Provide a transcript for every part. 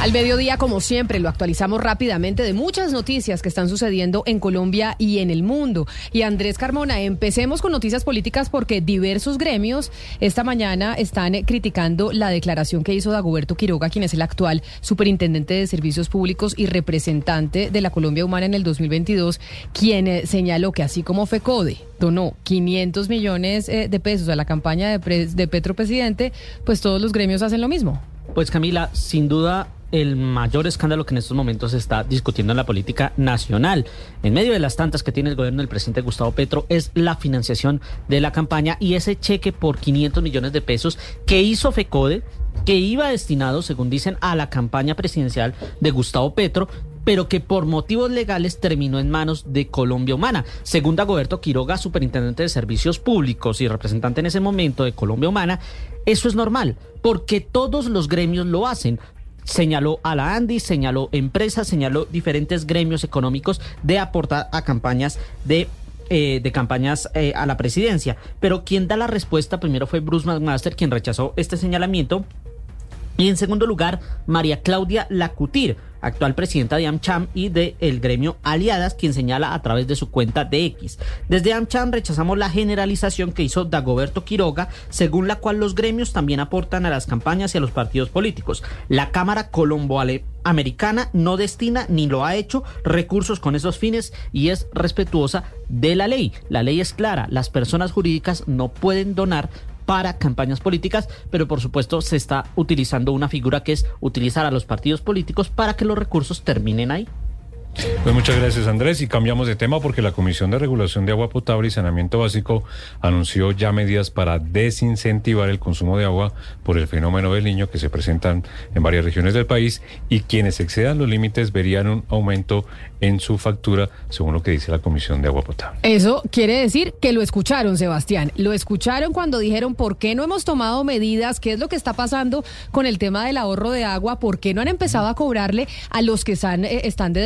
Al mediodía, como siempre, lo actualizamos rápidamente de muchas noticias que están sucediendo en Colombia y en el mundo. Y Andrés Carmona, empecemos con noticias políticas porque diversos gremios esta mañana están criticando la declaración que hizo Dagoberto Quiroga, quien es el actual superintendente de servicios públicos y representante de la Colombia Humana en el 2022, quien eh, señaló que así como FECODE donó 500 millones eh, de pesos a la campaña de, de Petro Presidente, pues todos los gremios hacen lo mismo. Pues Camila, sin duda el mayor escándalo que en estos momentos se está discutiendo en la política nacional. En medio de las tantas que tiene el gobierno del presidente Gustavo Petro es la financiación de la campaña y ese cheque por 500 millones de pesos que hizo FECODE que iba destinado, según dicen, a la campaña presidencial de Gustavo Petro, pero que por motivos legales terminó en manos de Colombia Humana. Según Dagoberto Quiroga, superintendente de Servicios Públicos y representante en ese momento de Colombia Humana, eso es normal, porque todos los gremios lo hacen señaló a la ANDI, señaló empresas, señaló diferentes gremios económicos de aportar a campañas de eh, de campañas eh, a la presidencia. Pero quien da la respuesta primero fue Bruce McMaster, quien rechazó este señalamiento. Y en segundo lugar, María Claudia Lacutir, actual presidenta de AmCham y del el gremio Aliadas, quien señala a través de su cuenta de X. Desde AmCham rechazamos la generalización que hizo Dagoberto Quiroga, según la cual los gremios también aportan a las campañas y a los partidos políticos. La Cámara Colombo Americana no destina ni lo ha hecho recursos con esos fines y es respetuosa de la ley. La ley es clara, las personas jurídicas no pueden donar para campañas políticas, pero por supuesto se está utilizando una figura que es utilizar a los partidos políticos para que los recursos terminen ahí. Pues muchas gracias Andrés y cambiamos de tema porque la Comisión de Regulación de Agua Potable y Saneamiento Básico anunció ya medidas para desincentivar el consumo de agua por el fenómeno del niño que se presentan en varias regiones del país y quienes excedan los límites verían un aumento en su factura, según lo que dice la Comisión de Agua Potable. Eso quiere decir que lo escucharon, Sebastián. Lo escucharon cuando dijeron por qué no hemos tomado medidas, qué es lo que está pasando con el tema del ahorro de agua, por qué no han empezado a cobrarle a los que están, eh, están de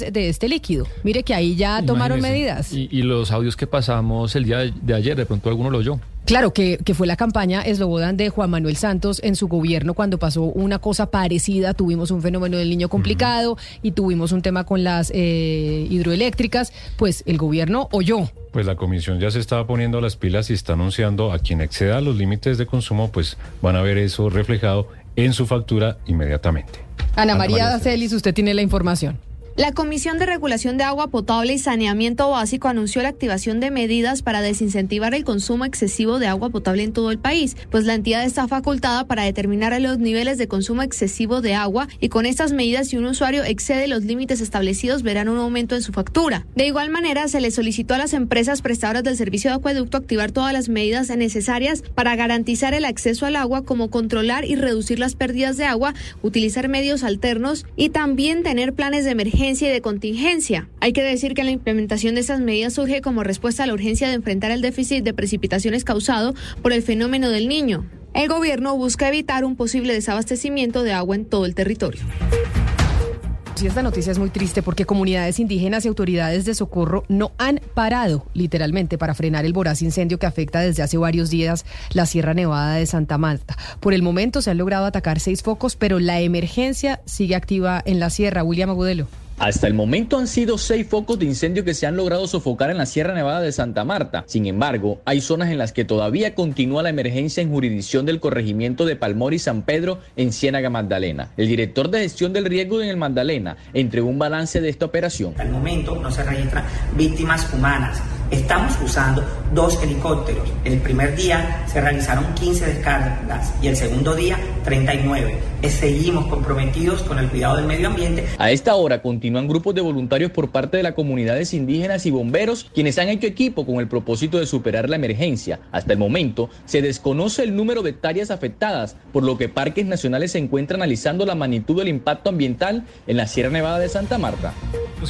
de este líquido. Mire que ahí ya tomaron medidas. Y, los audios que pasamos el día de, ayer, de pronto alguno lo oyó. Claro, que, que, fue la campaña Eslobodan de Juan Manuel Santos en su gobierno cuando pasó una cosa parecida. Tuvimos un fenómeno del niño complicado y tuvimos un tema con las eh, hidroeléctricas. Pues el gobierno oyó. Pues la comisión ya se estaba poniendo las pilas y está anunciando a quien exceda los límites de consumo, pues van a ver eso reflejado en su factura inmediatamente. Ana, María, María Celis, usted tiene la información. La Comisión de Regulación de Agua Potable y Saneamiento Básico anunció la activación de medidas para desincentivar el consumo excesivo de agua potable en todo el país, pues la entidad está facultada para determinar los niveles de consumo excesivo de agua y con estas medidas si un usuario excede los límites establecidos verán un aumento en su factura. De igual manera, se le solicitó a las empresas prestadoras del servicio de acueducto activar todas las medidas necesarias para garantizar el acceso al agua como controlar y reducir las pérdidas de agua, utilizar medios alternos y también tener planes de emergencia y de contingencia. Hay que decir que la implementación de estas medidas surge como respuesta a la urgencia de enfrentar el déficit de precipitaciones causado por el fenómeno del niño. El gobierno busca evitar un posible desabastecimiento de agua en todo el territorio. Sí, esta noticia es muy triste porque comunidades indígenas y autoridades de socorro no han parado, literalmente, para frenar el voraz incendio que afecta desde hace varios días la Sierra Nevada de Santa Marta. Por el momento se han logrado atacar seis focos, pero la emergencia sigue activa en la sierra. William Agudelo. Hasta el momento han sido seis focos de incendio que se han logrado sofocar en la Sierra Nevada de Santa Marta. Sin embargo, hay zonas en las que todavía continúa la emergencia en jurisdicción del corregimiento de Palmor y San Pedro en Ciénaga Magdalena. El director de gestión del riesgo en el Magdalena entregó un balance de esta operación. El momento no se registran víctimas humanas. Estamos usando dos helicópteros. El primer día se realizaron 15 descargas y el segundo día 39. Seguimos comprometidos con el cuidado del medio ambiente. A esta hora continúan grupos de voluntarios por parte de las comunidades indígenas y bomberos quienes han hecho equipo con el propósito de superar la emergencia. Hasta el momento se desconoce el número de hectáreas afectadas, por lo que Parques Nacionales se encuentra analizando la magnitud del impacto ambiental en la Sierra Nevada de Santa Marta.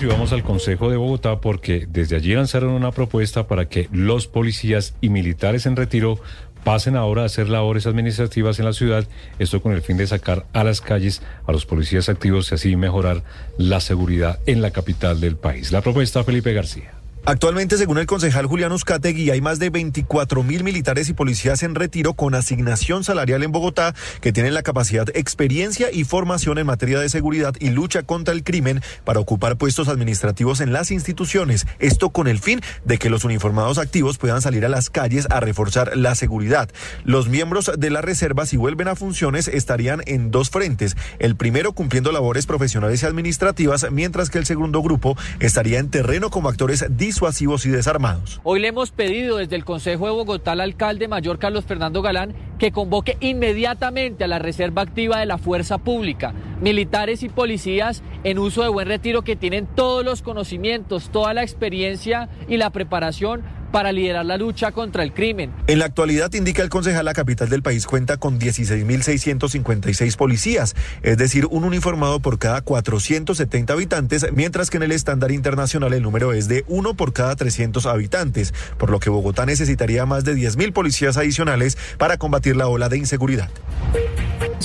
Y vamos al Consejo de Bogotá porque desde allí lanzaron una propuesta para que los policías y militares en retiro pasen ahora a hacer labores administrativas en la ciudad, esto con el fin de sacar a las calles a los policías activos y así mejorar la seguridad en la capital del país. La propuesta, Felipe García. Actualmente, según el concejal Julián Uzcategui, hay más de 24 mil militares y policías en retiro con asignación salarial en Bogotá que tienen la capacidad, experiencia y formación en materia de seguridad y lucha contra el crimen para ocupar puestos administrativos en las instituciones. Esto con el fin de que los uniformados activos puedan salir a las calles a reforzar la seguridad. Los miembros de la reserva, si vuelven a funciones, estarían en dos frentes. El primero cumpliendo labores profesionales y administrativas, mientras que el segundo grupo estaría en terreno como actores y desarmados. Hoy le hemos pedido desde el Consejo de Bogotá al alcalde mayor Carlos Fernando Galán que convoque inmediatamente a la reserva activa de la fuerza pública, militares y policías en uso de buen retiro que tienen todos los conocimientos, toda la experiencia y la preparación para liderar la lucha contra el crimen. En la actualidad, indica el concejal, la capital del país cuenta con 16.656 policías, es decir, un uniformado por cada 470 habitantes, mientras que en el estándar internacional el número es de uno por cada 300 habitantes, por lo que Bogotá necesitaría más de 10.000 policías adicionales para combatir la ola de inseguridad.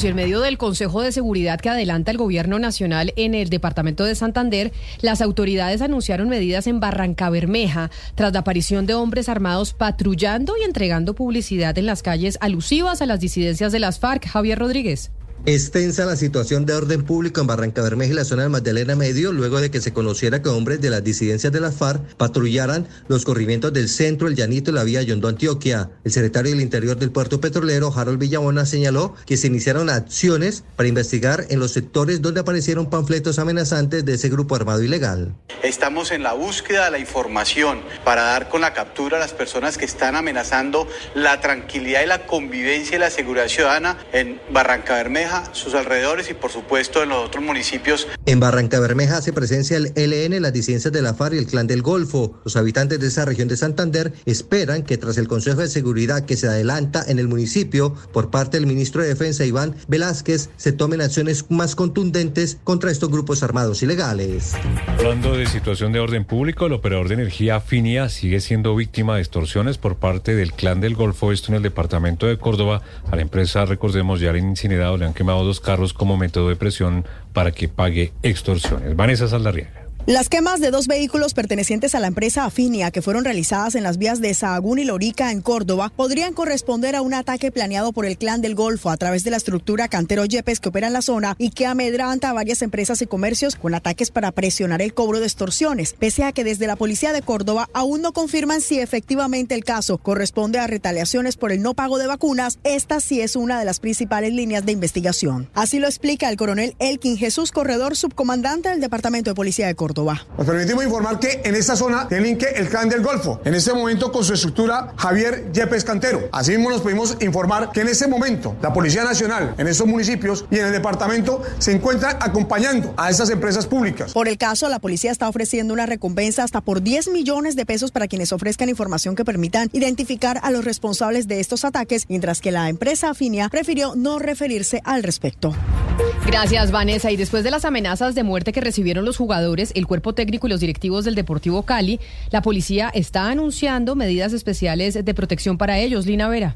Y en medio del Consejo de Seguridad que adelanta el Gobierno Nacional en el Departamento de Santander, las autoridades anunciaron medidas en Barranca Bermeja tras la aparición de hombres armados patrullando y entregando publicidad en las calles alusivas a las disidencias de las FARC. Javier Rodríguez. Extensa la situación de orden público en Barranca Bermeja y la zona del Magdalena Medio luego de que se conociera que hombres de las disidencias de las FARC patrullaran los corrimientos del centro, el Llanito y la vía Yondo Antioquia. El secretario del Interior del Puerto Petrolero, Harold Villabona, señaló que se iniciaron acciones para investigar en los sectores donde aparecieron panfletos amenazantes de ese grupo armado ilegal. Estamos en la búsqueda de la información para dar con la captura a las personas que están amenazando la tranquilidad y la convivencia y la seguridad ciudadana en Barranca Bermeja sus alrededores y por supuesto en los otros municipios. En Barranca Bermeja hace presencia el ELN, las disidencias de la FARC y el Clan del Golfo. Los habitantes de esa región de Santander esperan que tras el Consejo de Seguridad que se adelanta en el municipio por parte del ministro de Defensa Iván Velázquez se tomen acciones más contundentes contra estos grupos armados ilegales. Hablando de situación de orden público, el operador de energía Finia sigue siendo víctima de extorsiones por parte del Clan del Golfo, esto en el departamento de Córdoba. A la empresa, recordemos, ya le han incinerado, le han quemado dos carros como método de presión para que pague extorsiones. Vanessa Saldarriaga. Las quemas de dos vehículos pertenecientes a la empresa Afinia que fueron realizadas en las vías de Sahagún y Lorica en Córdoba podrían corresponder a un ataque planeado por el clan del Golfo a través de la estructura Cantero Yepes que opera en la zona y que amedranta a varias empresas y comercios con ataques para presionar el cobro de extorsiones, pese a que desde la policía de Córdoba aún no confirman si efectivamente el caso corresponde a retaliaciones por el no pago de vacunas, esta sí es una de las principales líneas de investigación. Así lo explica el coronel Elkin Jesús Corredor, subcomandante del Departamento de Policía de Córdoba. Nos permitimos informar que en esta zona tiene que el clan del Golfo, en este momento con su estructura Javier Yepes Cantero. Asimismo nos pudimos informar que en este momento la Policía Nacional en estos municipios y en el departamento se encuentran acompañando a estas empresas públicas. Por el caso, la policía está ofreciendo una recompensa hasta por 10 millones de pesos para quienes ofrezcan información que permitan identificar a los responsables de estos ataques, mientras que la empresa Afinia prefirió no referirse al respecto. Gracias, Vanessa. Y después de las amenazas de muerte que recibieron los jugadores, el cuerpo técnico y los directivos del Deportivo Cali, la policía está anunciando medidas especiales de protección para ellos. Lina Vera.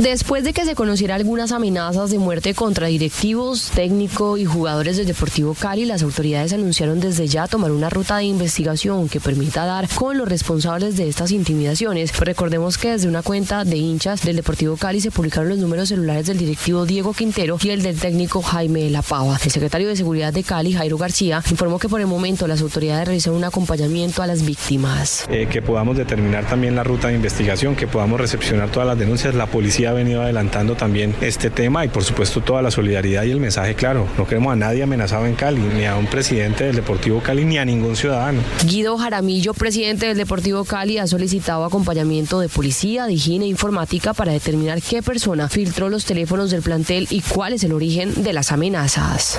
Después de que se conociera algunas amenazas de muerte contra directivos, técnico y jugadores del Deportivo Cali, las autoridades anunciaron desde ya tomar una ruta de investigación que permita dar con los responsables de estas intimidaciones. recordemos que desde una cuenta de hinchas del Deportivo Cali se publicaron los números celulares del directivo Diego Quintero y el del técnico Jaime La Pava. El secretario de Seguridad de Cali, Jairo García, informó que por el momento las autoridades realizan un acompañamiento a las víctimas. Eh, que podamos determinar también la ruta de investigación, que podamos recepcionar todas las denuncias. La policía ha venido adelantando también este tema y por supuesto toda la solidaridad y el mensaje claro. No queremos a nadie amenazado en Cali, ni a un presidente del Deportivo Cali, ni a ningún ciudadano. Guido Jaramillo, presidente del Deportivo Cali, ha solicitado acompañamiento de policía, de higiene e informática para determinar qué persona filtró los teléfonos del plantel y cuál es el origen de las amenazas.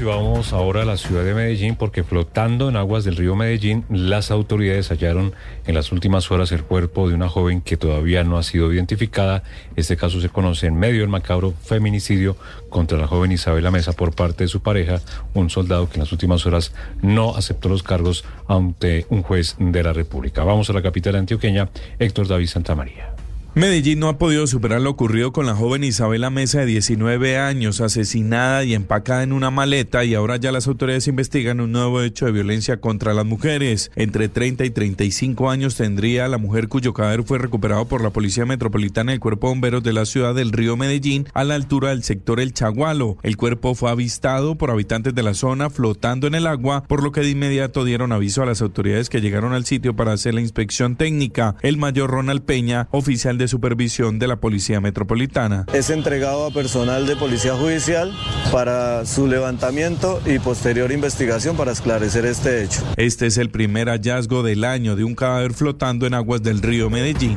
Vamos ahora a la ciudad de Medellín porque flotando en aguas del río Medellín, las autoridades hallaron en las últimas horas el cuerpo de una joven que todavía no ha sido identificada. Este caso se conoce en medio del macabro feminicidio contra la joven Isabela Mesa por parte de su pareja, un soldado que en las últimas horas no aceptó los cargos ante un juez de la República. Vamos a la capital antioqueña, Héctor David Santamaría. Medellín no ha podido superar lo ocurrido con la joven Isabela Mesa de 19 años, asesinada y empacada en una maleta y ahora ya las autoridades investigan un nuevo hecho de violencia contra las mujeres. Entre 30 y 35 años tendría la mujer cuyo cadáver fue recuperado por la Policía Metropolitana del Cuerpo de Bomberos de la ciudad del río Medellín a la altura del sector El Chagualo. El cuerpo fue avistado por habitantes de la zona flotando en el agua, por lo que de inmediato dieron aviso a las autoridades que llegaron al sitio para hacer la inspección técnica. El mayor Ronald Peña, oficial de supervisión de la Policía Metropolitana. Es entregado a personal de Policía Judicial para su levantamiento y posterior investigación para esclarecer este hecho. Este es el primer hallazgo del año de un cadáver flotando en aguas del río Medellín.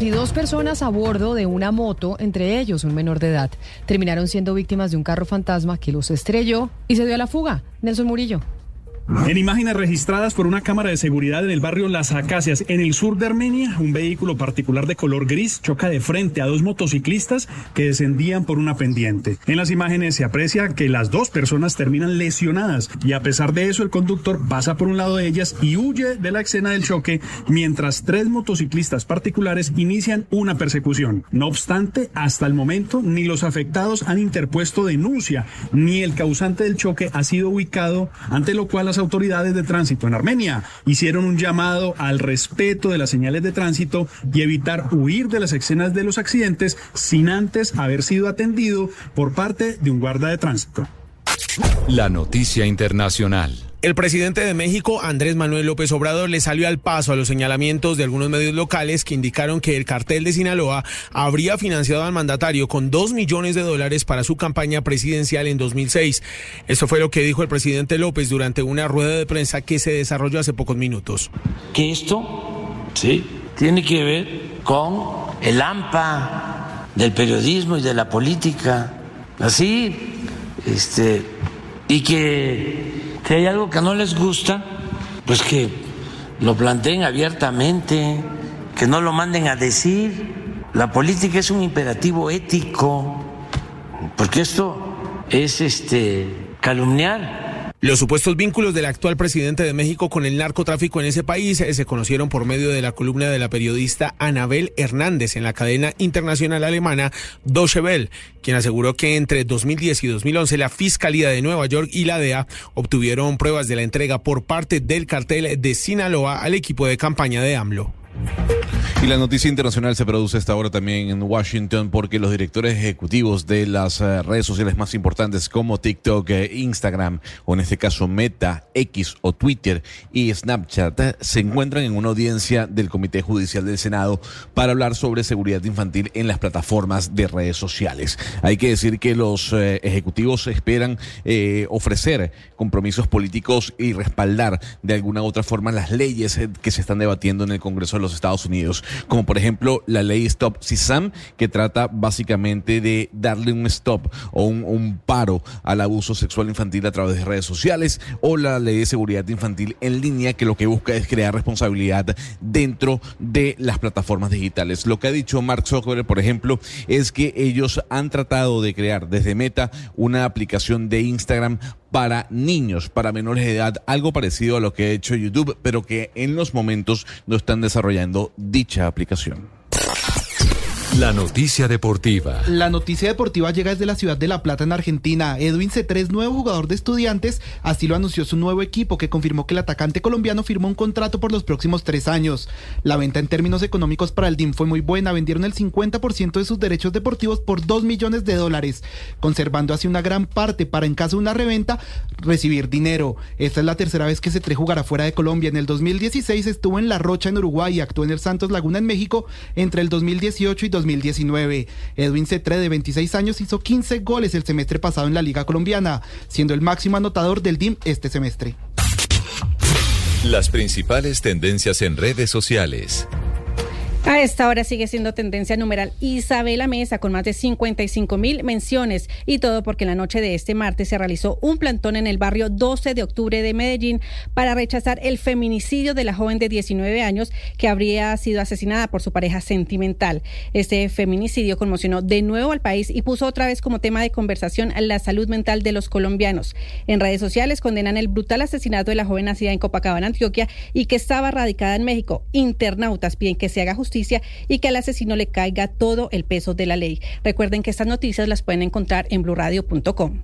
Y dos personas a bordo de una moto, entre ellos un menor de edad, terminaron siendo víctimas de un carro fantasma que los estrelló y se dio a la fuga. Nelson Murillo. En imágenes registradas por una cámara de seguridad en el barrio Las Acacias, en el sur de Armenia, un vehículo particular de color gris choca de frente a dos motociclistas que descendían por una pendiente. En las imágenes se aprecia que las dos personas terminan lesionadas y a pesar de eso el conductor pasa por un lado de ellas y huye de la escena del choque mientras tres motociclistas particulares inician una persecución. No obstante, hasta el momento ni los afectados han interpuesto denuncia ni el causante del choque ha sido ubicado, ante lo cual las autoridades de tránsito en Armenia hicieron un llamado al respeto de las señales de tránsito y evitar huir de las escenas de los accidentes sin antes haber sido atendido por parte de un guarda de tránsito. La noticia internacional. El presidente de México, Andrés Manuel López Obrador, le salió al paso a los señalamientos de algunos medios locales que indicaron que el cartel de Sinaloa habría financiado al mandatario con dos millones de dólares para su campaña presidencial en 2006. Eso fue lo que dijo el presidente López durante una rueda de prensa que se desarrolló hace pocos minutos. Que esto, sí, tiene que ver con el AMPA del periodismo y de la política. Así, este, y que si hay algo que no les gusta, pues que lo planteen abiertamente, que no lo manden a decir. La política es un imperativo ético, porque esto es este calumniar los supuestos vínculos del actual presidente de México con el narcotráfico en ese país se conocieron por medio de la columna de la periodista Anabel Hernández en la cadena internacional alemana Deutsche Welle, quien aseguró que entre 2010 y 2011 la Fiscalía de Nueva York y la DEA obtuvieron pruebas de la entrega por parte del cartel de Sinaloa al equipo de campaña de AMLO. Y la noticia internacional se produce esta hora también en Washington porque los directores ejecutivos de las eh, redes sociales más importantes como TikTok, eh, Instagram o en este caso Meta, X o Twitter y Snapchat eh, se encuentran en una audiencia del Comité Judicial del Senado para hablar sobre seguridad infantil en las plataformas de redes sociales. Hay que decir que los ejecutivos esperan ofrecer compromisos políticos y respaldar de alguna u otra forma las leyes que se están debatiendo en el Congreso los Estados Unidos como por ejemplo la ley Stop CISAM, que trata básicamente de darle un stop o un, paro al abuso sexual infantil a través de redes sociales, o la ley de seguridad infantil en línea, que lo que busca es crear responsabilidad dentro de las plataformas digitales. Lo que ha dicho Mark Zuckerberg, por ejemplo, es que ellos han tratado de crear desde Meta una aplicación de Instagram para niños, para menores de edad, algo parecido a lo que ha hecho YouTube, pero que en los momentos no están desarrollando dicha aplicación. La noticia deportiva. La noticia deportiva llega desde la ciudad de La Plata en Argentina. Edwin C3, nuevo jugador de estudiantes, así lo anunció su nuevo equipo que confirmó que el atacante colombiano firmó un contrato por los próximos tres años. La venta en términos económicos para el DIM fue muy buena, vendieron el 50% de sus derechos deportivos por 2 millones de dólares, conservando así una gran parte para en caso de una reventa recibir dinero. Esta es la tercera vez que C3 jugará fuera de Colombia. En el 2016 estuvo en La Rocha en Uruguay y actuó en el Santos Laguna en México entre el 2018 y 2019. Edwin Cetre, de 26 años, hizo 15 goles el semestre pasado en la Liga Colombiana, siendo el máximo anotador del DIM este semestre. Las principales tendencias en redes sociales. A esta hora sigue siendo tendencia numeral Isabela Mesa con más de 55 mil menciones y todo porque la noche de este martes se realizó un plantón en el barrio 12 de octubre de Medellín para rechazar el feminicidio de la joven de 19 años que habría sido asesinada por su pareja sentimental. Este feminicidio conmocionó de nuevo al país y puso otra vez como tema de conversación la salud mental de los colombianos. En redes sociales condenan el brutal asesinato de la joven nacida en Copacabana, Antioquia y que estaba radicada en México. Internautas piden que se haga justicia justicia y que al asesino le caiga todo el peso de la ley. Recuerden que estas noticias las pueden encontrar en blurradio.com.